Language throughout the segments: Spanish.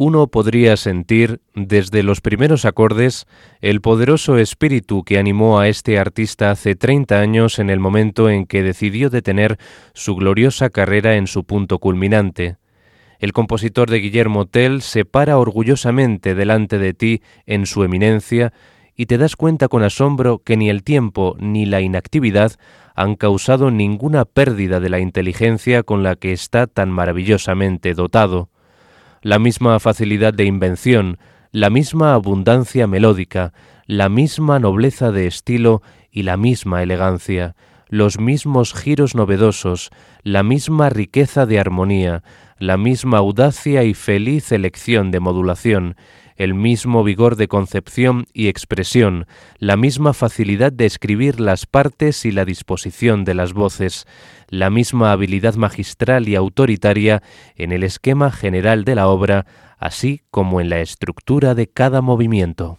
Uno podría sentir, desde los primeros acordes, el poderoso espíritu que animó a este artista hace 30 años en el momento en que decidió detener su gloriosa carrera en su punto culminante. El compositor de Guillermo Tell se para orgullosamente delante de ti en su eminencia y te das cuenta con asombro que ni el tiempo ni la inactividad han causado ninguna pérdida de la inteligencia con la que está tan maravillosamente dotado la misma facilidad de invención, la misma abundancia melódica, la misma nobleza de estilo y la misma elegancia, los mismos giros novedosos, la misma riqueza de armonía, la misma audacia y feliz elección de modulación, el mismo vigor de concepción y expresión, la misma facilidad de escribir las partes y la disposición de las voces, la misma habilidad magistral y autoritaria en el esquema general de la obra, así como en la estructura de cada movimiento.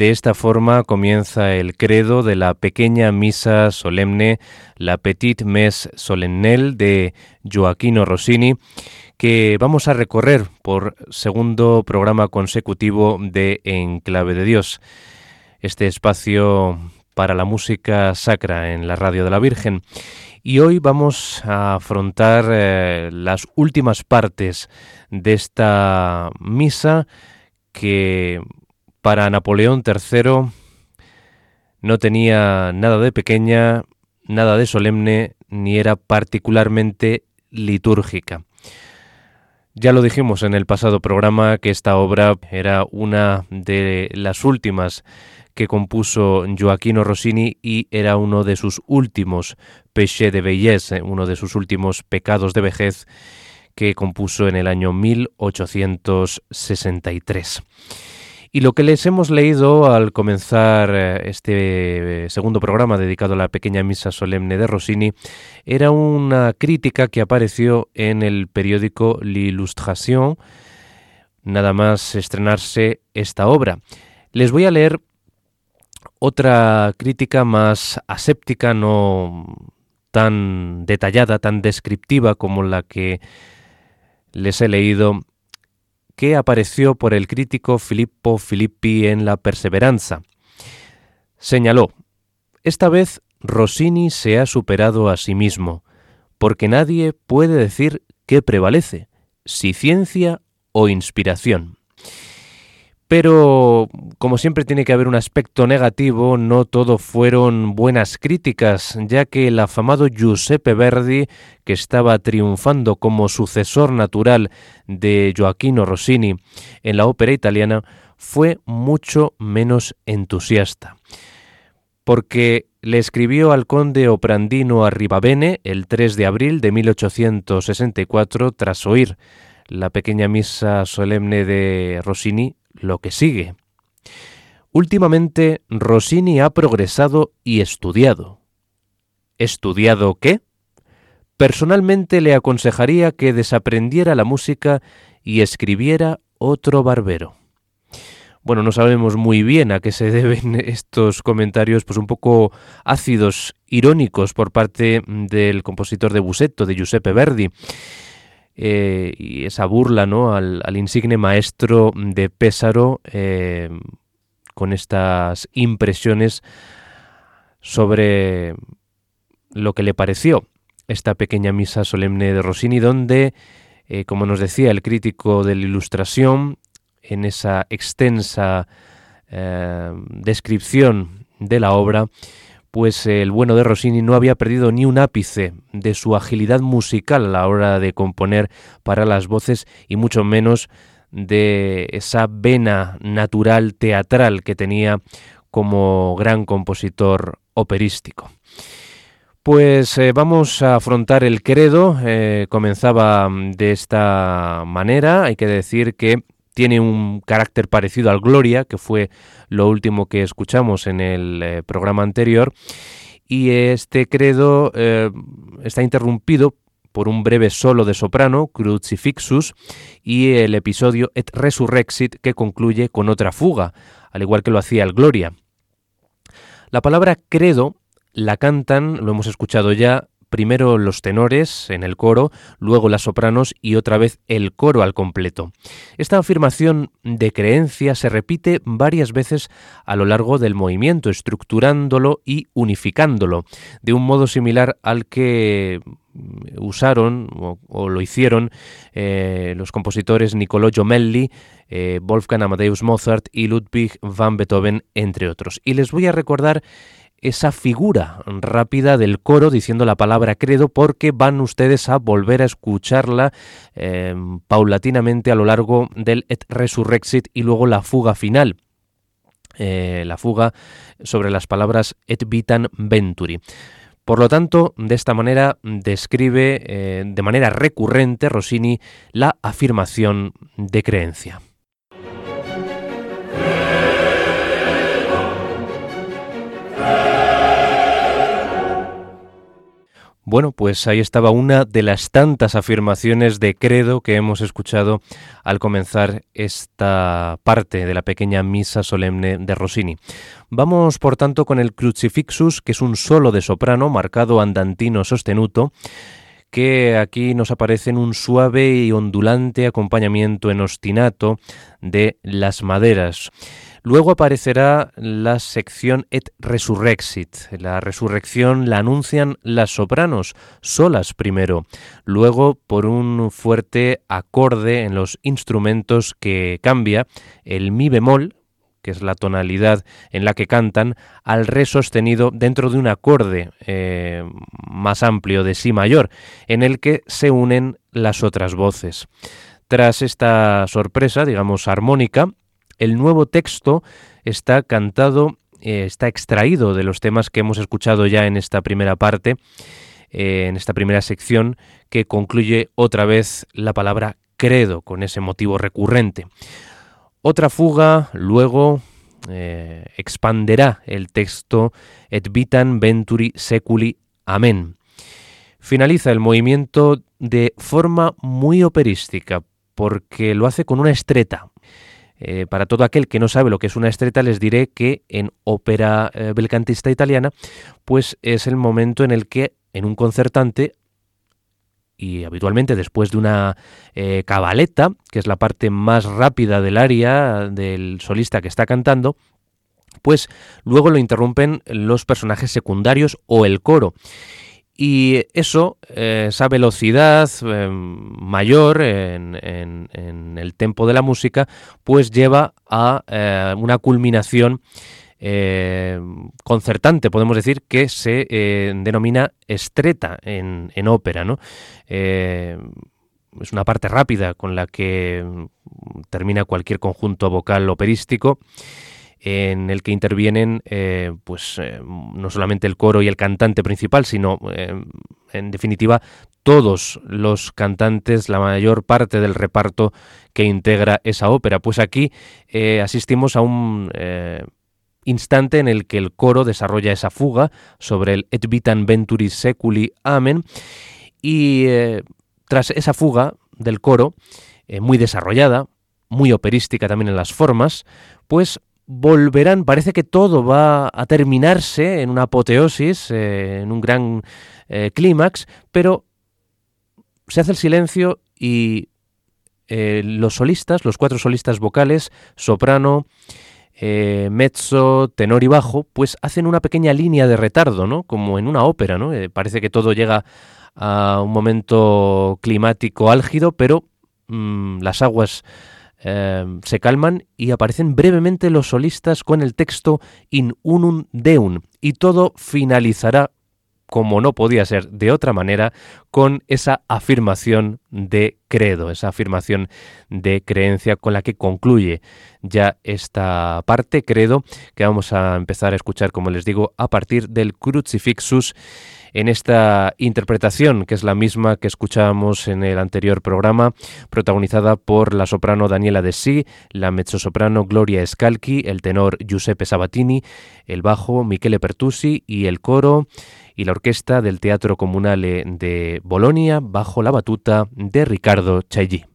De esta forma comienza el credo de la pequeña misa solemne, la Petite Messe Solennelle de Joaquino Rossini, que vamos a recorrer por segundo programa consecutivo de Enclave de Dios. Este espacio para la música sacra en la radio de la Virgen. Y hoy vamos a afrontar eh, las últimas partes de esta misa que para Napoleón III no tenía nada de pequeña, nada de solemne, ni era particularmente litúrgica. Ya lo dijimos en el pasado programa que esta obra era una de las últimas que compuso Joaquino Rossini y era uno de sus últimos péché de vieillesse, uno de sus últimos pecados de vejez que compuso en el año 1863. Y lo que les hemos leído al comenzar eh, este segundo programa dedicado a la pequeña misa solemne de Rossini era una crítica que apareció en el periódico L'Illustration, nada más estrenarse esta obra. Les voy a leer otra crítica más aséptica, no tan detallada, tan descriptiva como la que les he leído, que apareció por el crítico Filippo Filippi en La Perseveranza. Señaló, esta vez Rossini se ha superado a sí mismo, porque nadie puede decir qué prevalece, si ciencia o inspiración. Pero, como siempre tiene que haber un aspecto negativo, no todo fueron buenas críticas, ya que el afamado Giuseppe Verdi, que estaba triunfando como sucesor natural de Gioacchino Rossini en la ópera italiana, fue mucho menos entusiasta. Porque le escribió al conde Oprandino Arribabene el 3 de abril de 1864 tras oír la pequeña misa solemne de Rossini lo que sigue. Últimamente Rossini ha progresado y estudiado. ¿Estudiado qué? Personalmente le aconsejaría que desaprendiera la música y escribiera otro barbero. Bueno, no sabemos muy bien a qué se deben estos comentarios, pues un poco ácidos, irónicos por parte del compositor de Busetto, de Giuseppe Verdi. Eh, y esa burla ¿no? al, insigne maestro de Pésaro eh, con estas impresiones sobre lo que le pareció esta pequeña misa solemne de Rossini, donde, eh, como nos decía el crítico de la Ilustración, en esa extensa descripción de la obra, pues el bueno de Rossini no había perdido ni un ápice de su agilidad musical a la hora de componer para las voces y mucho menos de esa vena natural teatral que tenía como gran compositor operístico. Pues eh, vamos a afrontar el credo. Eh, comenzaba de esta manera. Hay que decir que tiene un carácter parecido al Gloria, que fue lo último que escuchamos en el eh, programa anterior, y este credo eh, está interrumpido por un breve solo de soprano, Crucifixus, y el episodio Et Resurrexit, que concluye con otra fuga, al igual que lo hacía el Gloria. La palabra credo la cantan, lo hemos escuchado ya, primero los tenores en el coro, luego las sopranos y otra vez el coro al completo. Esta afirmación de creencia se repite varias veces a lo largo del movimiento, estructurándolo y unificándolo, de un modo similar al que usaron o, lo hicieron eh, los compositores Niccolò Giomelli, eh, Wolfgang Amadeus Mozart y Ludwig van Beethoven, entre otros. Y les voy a recordar esa figura rápida del coro diciendo la palabra credo porque van ustedes a volver a escucharla eh, paulatinamente a lo largo del Et Resurrexit y luego la fuga final. Eh, la fuga sobre las palabras Et Vitam Venturi. Por lo tanto, de esta manera describe eh, de manera recurrente Rossini la afirmación de creencia. Bueno, pues ahí estaba una de las tantas afirmaciones de credo que hemos escuchado al comenzar esta parte de la pequeña misa solemne de Rossini. Vamos, por tanto, con el Crucifixus, que es un solo de soprano marcado andantino sostenuto, que aquí nos aparece en un suave y ondulante acompañamiento en ostinato de las maderas. Luego aparecerá la sección Et Resurrexit. La resurrección la anuncian las sopranos, solas primero, luego por un fuerte acorde en los instrumentos que cambia el mi bemol, que es la tonalidad en la que cantan, al re sostenido dentro de un acorde eh, más amplio de si mayor, en el que se unen las otras voces. Tras esta sorpresa, digamos, armónica, el nuevo texto está cantado, eh, está extraído de los temas que hemos escuchado ya en esta primera parte, eh, en esta primera sección, que concluye otra vez la palabra credo, con ese motivo recurrente. Otra fuga luego eh, expanderá el texto Et vitam venturi seculi. Amén. Finaliza el movimiento de forma muy operística, porque lo hace con una estreta, eh, para todo aquel que no sabe lo que es una estreta, les diré que en ópera eh, belcantista italiana, pues es el momento en el que en un concertante y habitualmente después de una eh, cabaleta, que es la parte más rápida del aria del solista que está cantando, pues luego lo interrumpen los personajes secundarios o el coro. Y eso, eh, esa velocidad eh, mayor en, el tempo de la música, pues lleva a eh, una culminación concertante, podemos decir, que se denomina estreta en, en ópera. ¿no? es una parte rápida con la que termina cualquier conjunto vocal operístico en el que intervienen eh, pues eh, no solamente el coro y el cantante principal, sino eh, en definitiva todos los cantantes, la mayor parte del reparto que integra esa ópera. Pues aquí asistimos a un instante en el que el coro desarrolla esa fuga sobre el Et vitam venturis seculi amen y tras esa fuga del coro, muy desarrollada, muy operística también en las formas, pues volverán, parece que todo va a terminarse en una apoteosis, eh, en un gran eh, clímax, pero se hace el silencio y eh, los solistas, los cuatro solistas vocales, soprano, mezzo, tenor y bajo, pues hacen una pequeña línea de retardo, ¿no? Como en una ópera, ¿no? parece que todo llega a un momento climático álgido, pero mm, las aguas Em, se calman y aparecen brevemente los solistas con el texto In unum deum y todo finalizará como no podía ser de otra manera, con esa afirmación de credo, esa afirmación de creencia con la que concluye ya esta parte credo que vamos a empezar a escuchar, como les digo, a partir del Crucifixus en esta interpretación, que es la misma que escuchábamos en el anterior programa, protagonizada por la soprano Daniela De Sí, la mezzosoprano Gloria Scalchi, el tenor Giuseppe Sabatini, el bajo Michele Pertusi y el coro y la orquesta del Teatro Comunale de Bolonia bajo la batuta de Ricardo Chailly.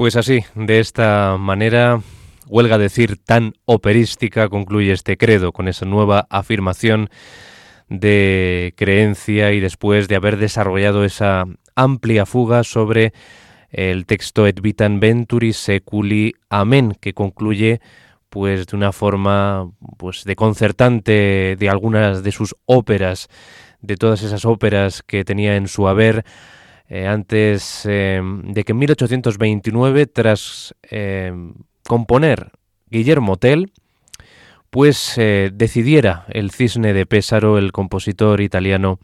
Pues así, de esta manera, huelga decir tan operística, concluye este credo con esa nueva afirmación de creencia y después de haber desarrollado esa amplia fuga sobre el texto Et vitam venturi seculi amen, que concluye pues de una forma pues concertante de algunas de sus óperas, de todas esas óperas que tenía en su haber eh, antes eh, de que en 1829, tras eh, componer Guillermo Tell, pues decidiera el cisne de Pésaro, el compositor italiano,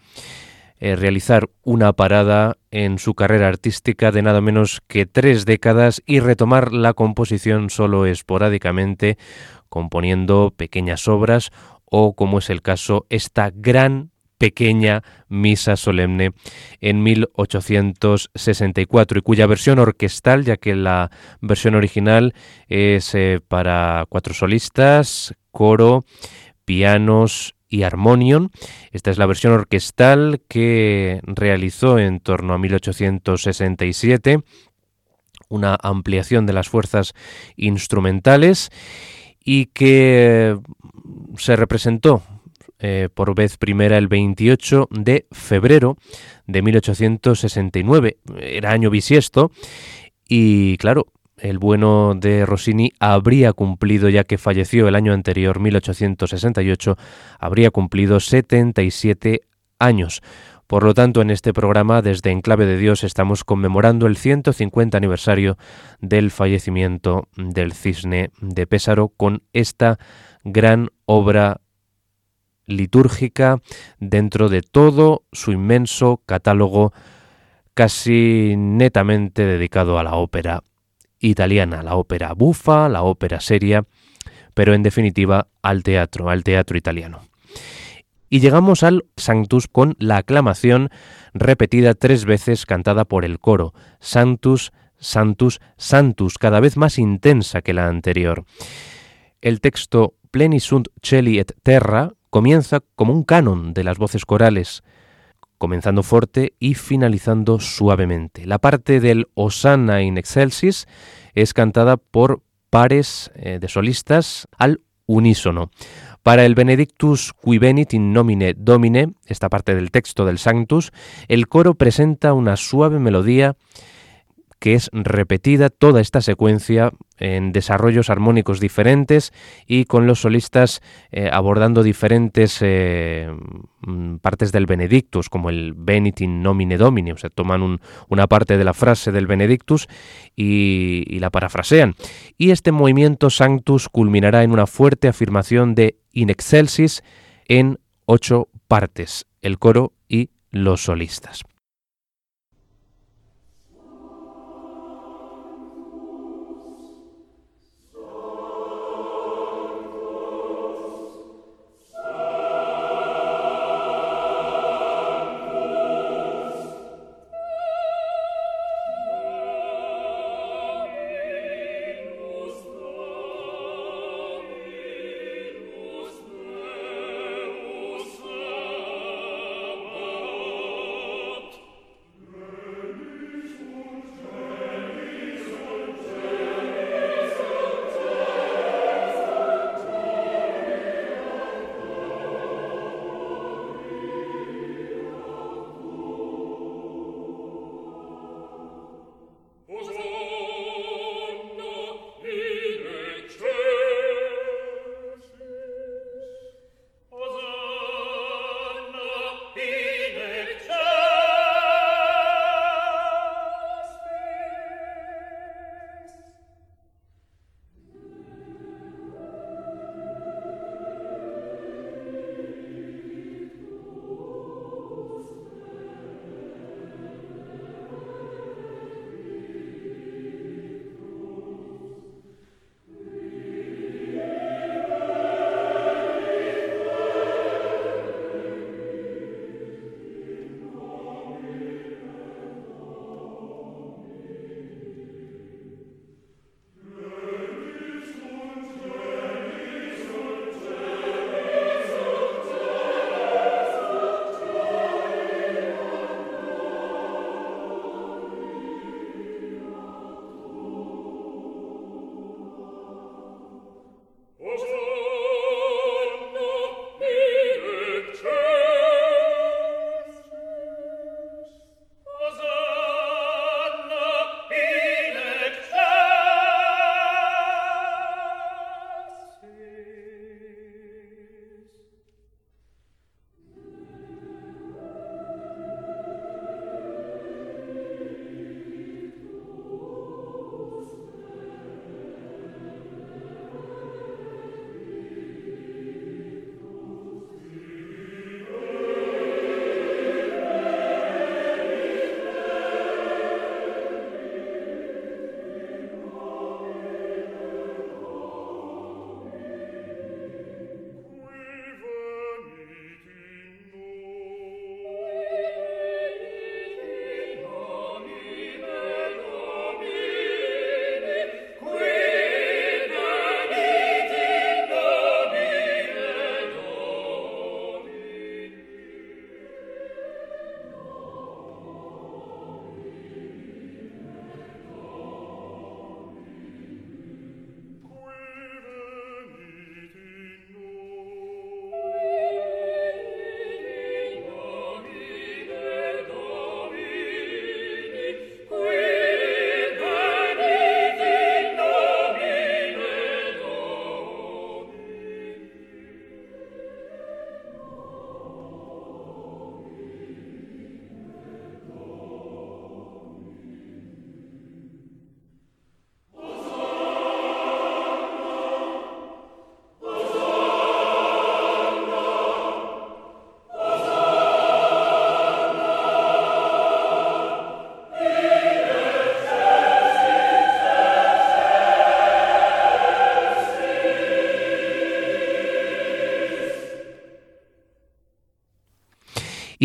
realizar una parada en su carrera artística de nada menos que tres décadas y retomar la composición solo esporádicamente, componiendo pequeñas obras o, como es el caso, esta gran pequeña misa solemne en 1864 y cuya versión orquestal, ya que la versión original es eh, para cuatro solistas, coro, pianos y armonion. Esta es la versión orquestal que realizó en torno a 1867 una ampliación de las fuerzas instrumentales y que se representó eh, por vez primera el 28 de febrero de 1869. Era año bisiesto y claro, el bueno de Rossini habría cumplido, ya que falleció el año anterior, 1868, habría cumplido 77 años. Por lo tanto, en este programa, desde Enclave de Dios, estamos conmemorando el 150 aniversario del fallecimiento del cisne de Pésaro con esta gran obra litúrgica dentro de todo su inmenso catálogo casi netamente dedicado a la ópera italiana, la ópera bufa, la ópera seria, pero en definitiva al teatro, al teatro italiano. Y llegamos al Sanctus con la aclamación repetida tres veces cantada por el coro, Sanctus, Santus, Santus, cada vez más intensa que la anterior. El texto Pleni sunt celi et terra comienza como un canon de las voces corales, comenzando fuerte y finalizando suavemente. La parte del Osanna in excelsis es cantada por pares eh, de solistas al unísono. Para el Benedictus qui venit in nomine Domine, esta parte del texto del Sanctus, el coro presenta una suave melodía que es repetida toda esta secuencia en desarrollos armónicos diferentes y con los solistas eh, abordando diferentes eh, mm, partes del Benedictus, como el Benit in nomine Domini, o sea, toman una parte de la frase del Benedictus y, y la parafrasean. Y este movimiento Sanctus culminará en una fuerte afirmación de In excelsis en ocho partes, el coro y los solistas.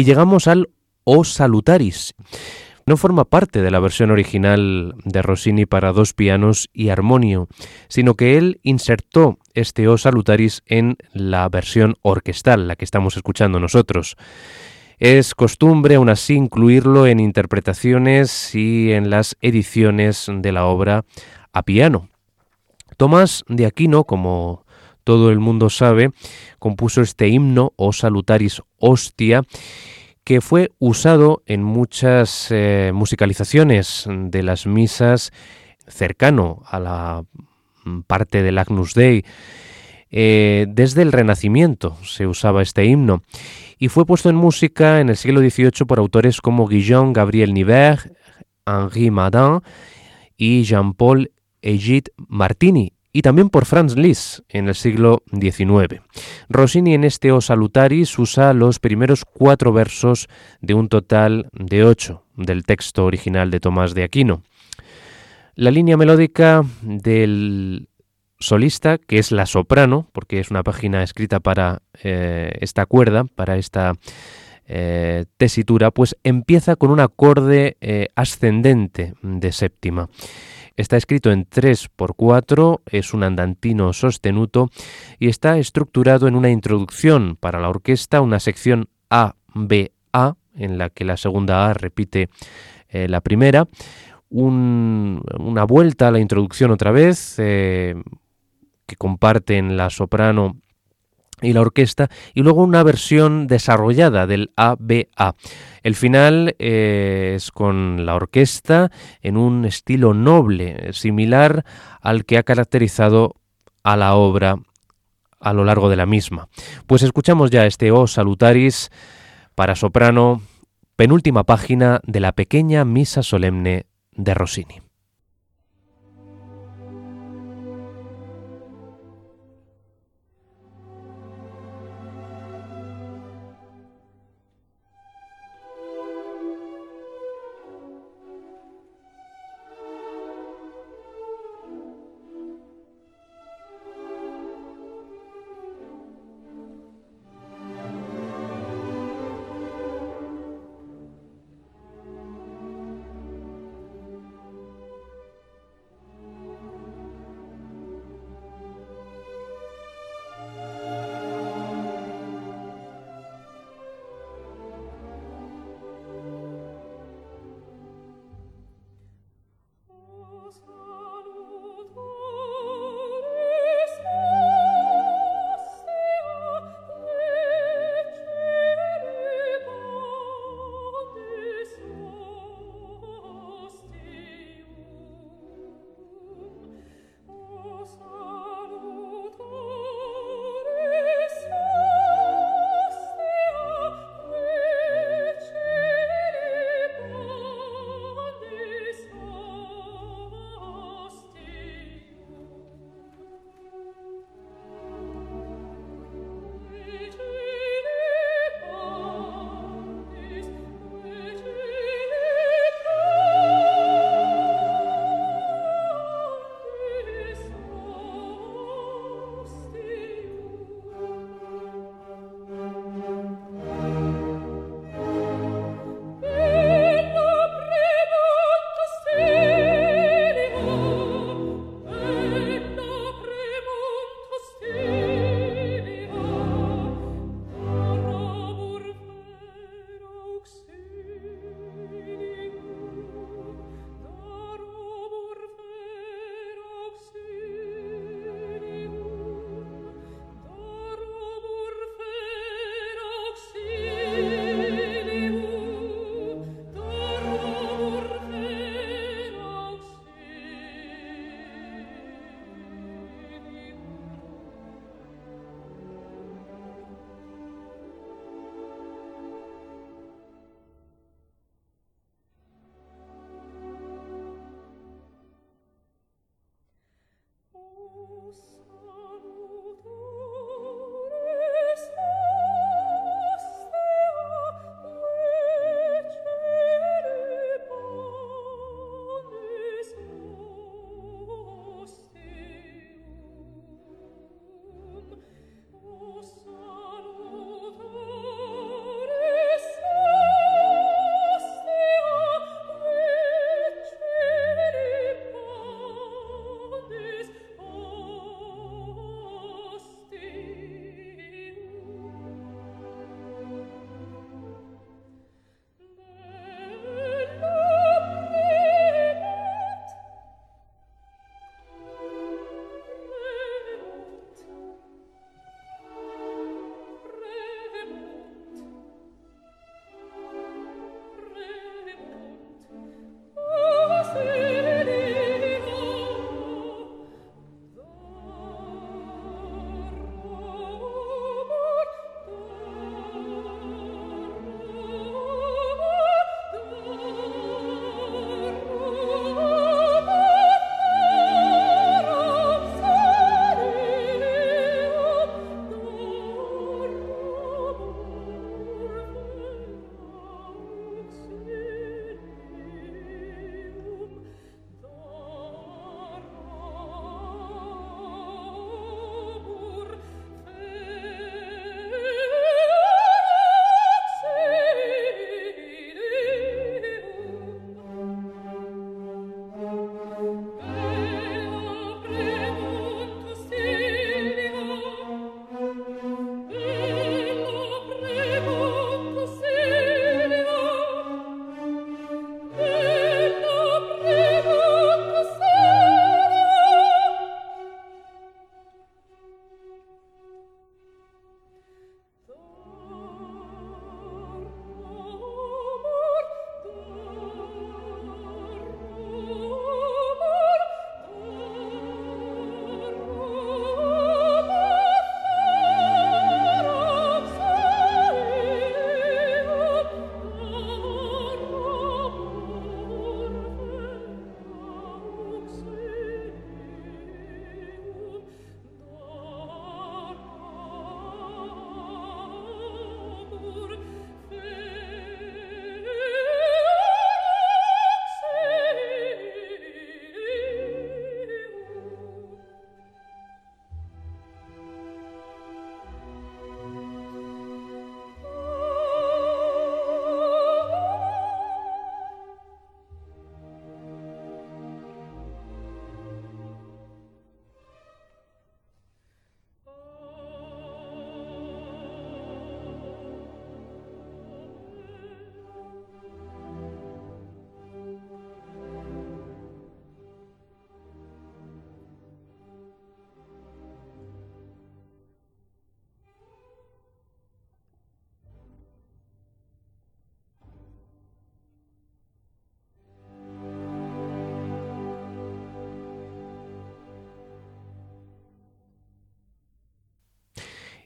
Y llegamos al O Salutaris. No forma parte de la versión original de Rossini para dos pianos y armonio, sino que él insertó este O Salutaris en la versión orquestal, la que estamos escuchando nosotros. Es costumbre aún así incluirlo en interpretaciones y en las ediciones de la obra a piano. Tomás de Aquino, como todo el mundo sabe, compuso este himno o salutaris hostia que fue usado en muchas eh, musicalizaciones de las misas cercano a la parte del Agnus Dei. Eh, desde el Renacimiento se usaba este himno y fue puesto en música en el siglo XVIII por autores como Guillaume Gabriel Niver, Henri Madin y Jean-Paul Egid Martini, y también por Franz Liszt en el siglo XIX. Rossini en este O Salutaris usa los primeros cuatro versos de un total de ocho del texto original de Tomás de Aquino. La línea melódica del solista, que es la soprano, porque es una página escrita para eh, esta cuerda, para esta eh, tesitura, pues empieza con un acorde eh, ascendente de séptima. Está escrito en 3x4, es un andantino sostenuto y está estructurado en una introducción para la orquesta, una sección A, B, A, en la que la segunda A repite eh, la primera, una vuelta a la introducción otra vez, eh, que comparten la soprano y la orquesta, y luego una versión desarrollada del ABA. El final eh, es con la orquesta en un estilo noble, similar al que ha caracterizado a la obra a lo largo de la misma. Pues escuchamos ya este O Salutaris para soprano, penúltima página de la pequeña Misa Solemne de Rossini.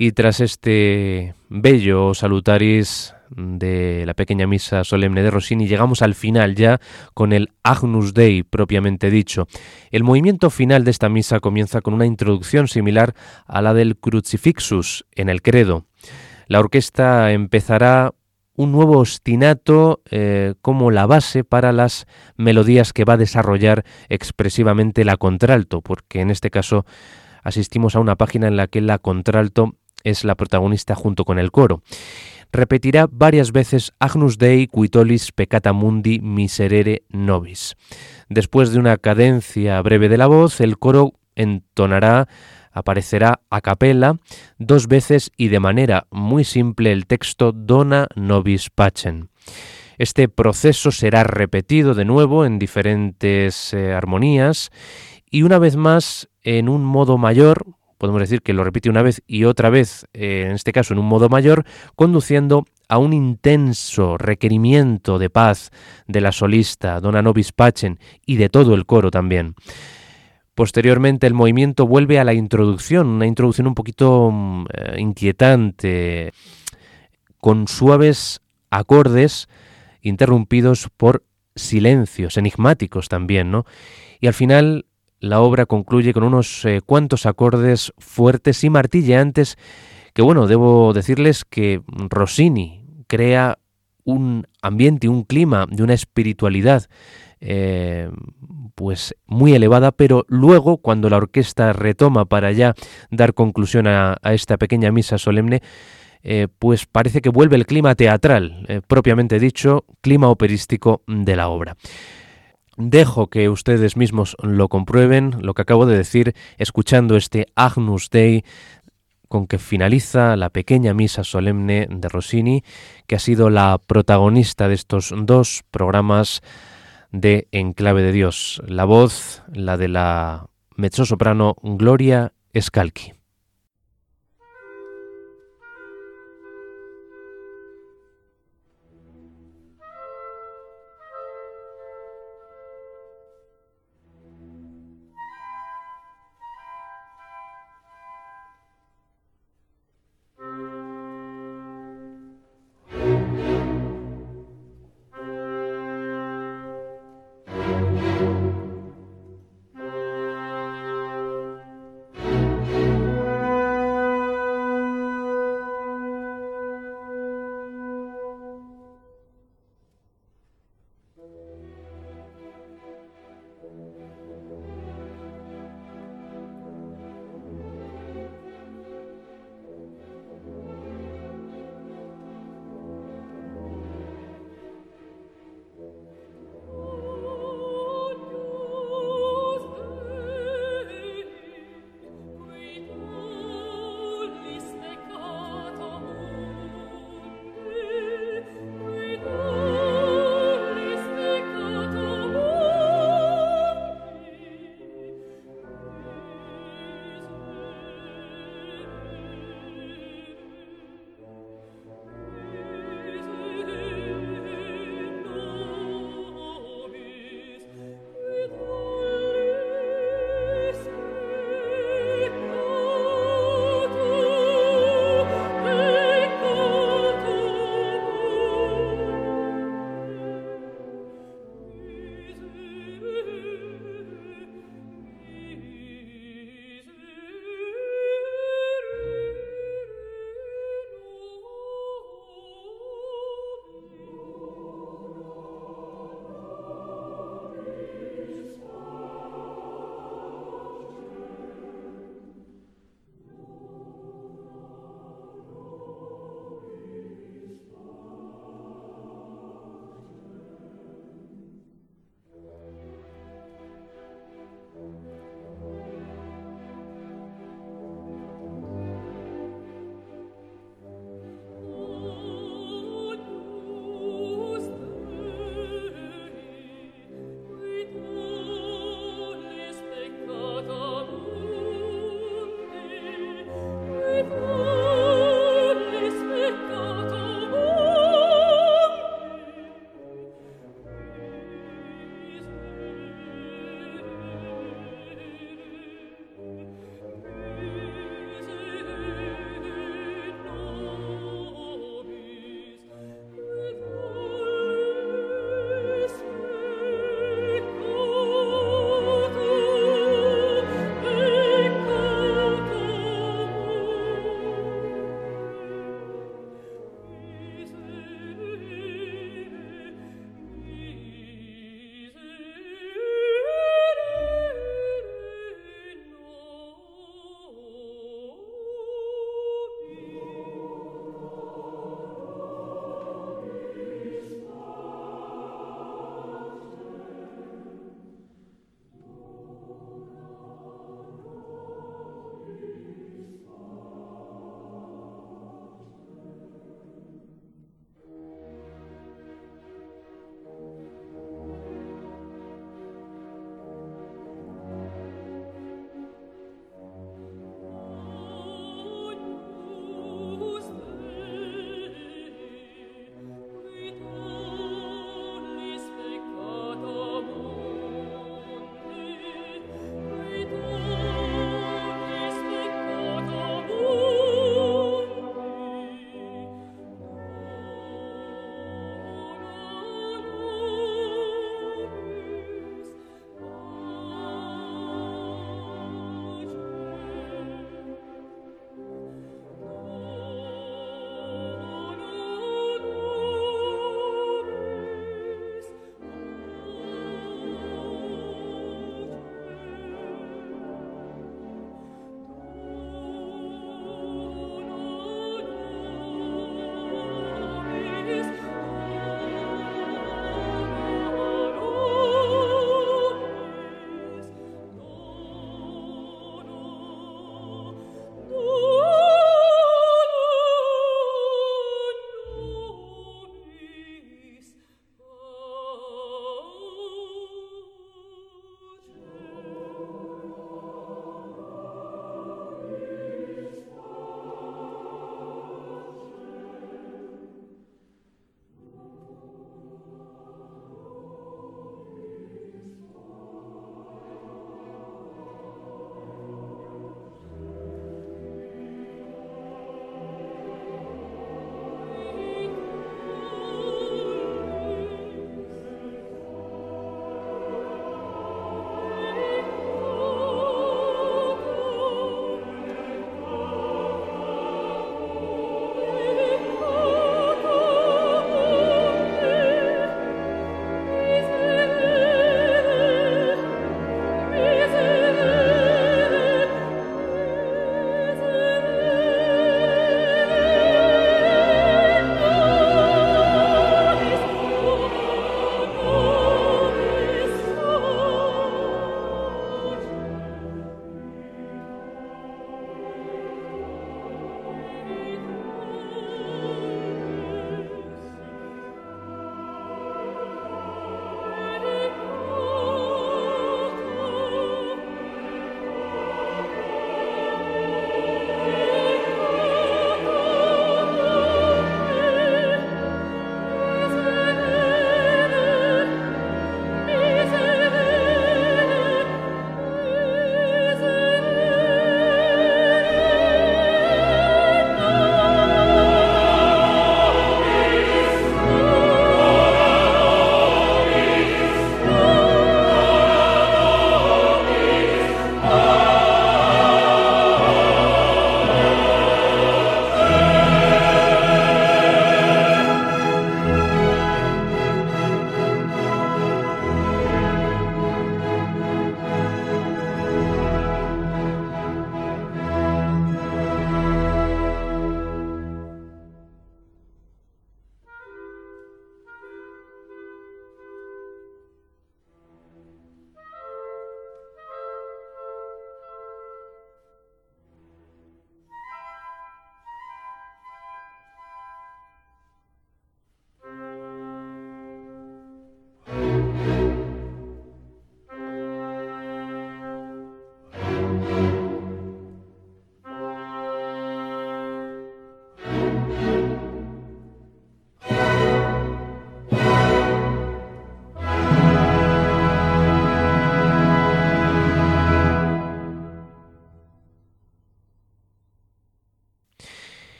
Y tras este bello salutaris de la pequeña misa solemne de Rossini, llegamos al final ya con el Agnus Dei propiamente dicho. El movimiento final de esta misa comienza con una introducción similar a la del Crucifixus en el credo. La orquesta empezará un nuevo ostinato eh, como la base para las melodías que va a desarrollar expresivamente la contralto, porque en este caso asistimos a una página en la que la contralto es la protagonista junto con el coro. Repetirá varias veces Agnus Dei quitolis peccata mundi miserere nobis. Después de una cadencia breve de la voz, el coro entonará aparecerá a capella dos veces y de manera muy simple el texto Dona nobis pacem. Este proceso será repetido de nuevo en diferentes eh, armonías y una vez más en un modo mayor, podemos decir que lo repite una vez y otra vez, eh, en este caso en un modo mayor, conduciendo a un intenso requerimiento de paz de la solista Dona Nobis Pacem y de todo el coro también. Posteriormente el movimiento vuelve a la introducción, una introducción un poquito mm, eh, inquietante, con suaves acordes interrumpidos por silencios enigmáticos también, ¿no? Y al final la obra concluye con unos eh, cuantos acordes fuertes y martilleantes que, bueno, debo decirles que Rossini crea un ambiente, un clima de una espiritualidad eh, pues muy elevada, pero luego cuando la orquesta retoma para ya dar conclusión a, esta pequeña misa solemne, eh, pues parece que vuelve el clima teatral, propiamente dicho, clima operístico de la obra. Dejo que ustedes mismos lo comprueben, lo que acabo de decir, escuchando este Agnus Dei con que finaliza la pequeña misa solemne de Rossini, que ha sido la protagonista de estos dos programas de Enclave de Dios. La voz, la de la mezzosoprano Gloria Scalchi.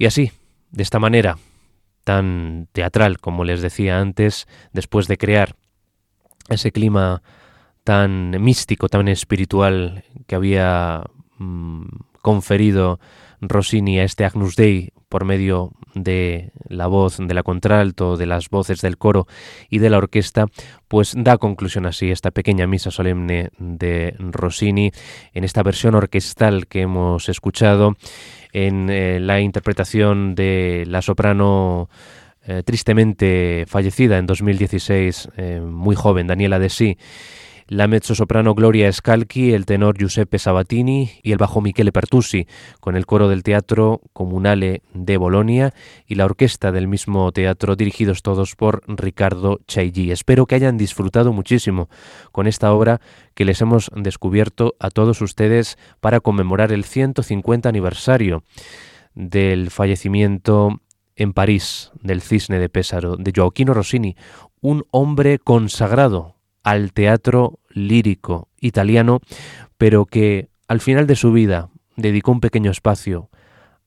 Y así, de esta manera, tan teatral como les decía antes, después de crear ese clima tan místico, tan espiritual que había mm, conferido Rossini a este Agnus Dei por medio de la voz de la contralto, de las voces del coro y de la orquesta, pues da conclusión así esta pequeña misa solemne de Rossini en esta versión orquestal que hemos escuchado en eh, la interpretación de la soprano eh, tristemente fallecida en 2016, eh, muy joven, Daniela De Sí la mezzosoprano Gloria Scalchi, el tenor Giuseppe Sabatini y el bajo Michele Pertusi, con el coro del Teatro Comunale de Bolonia y la orquesta del mismo teatro, dirigidos todos por Ricardo Chailly. Espero que hayan disfrutado muchísimo con esta obra que les hemos descubierto a todos ustedes para conmemorar el 150 aniversario del fallecimiento en París del Cisne de Pésaro de Gioacchino Rossini, un hombre consagrado al teatro lírico italiano, pero que al final de su vida dedicó un pequeño espacio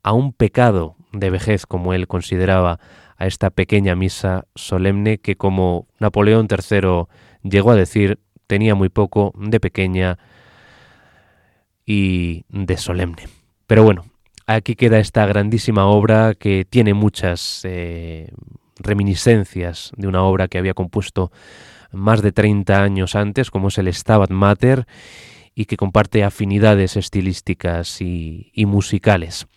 a un pecado de vejez, como él consideraba, a esta pequeña misa solemne que, como Napoleón III llegó a decir, tenía muy poco de pequeña y de solemne. Pero bueno, aquí queda esta grandísima obra que tiene muchas eh, reminiscencias de una obra que había compuesto más de 30 años antes, como es el Stabat Mater, y que comparte afinidades estilísticas y, musicales.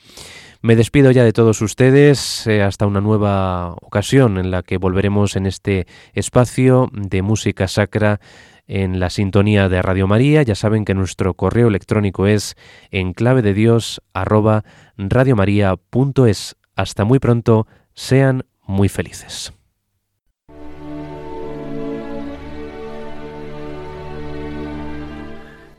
Me despido ya de todos ustedes eh, hasta una nueva ocasión en la que volveremos en este espacio de música sacra en la sintonía de Radio María. Ya saben que nuestro correo electrónico es en clave de Dios Hasta muy pronto, sean muy felices.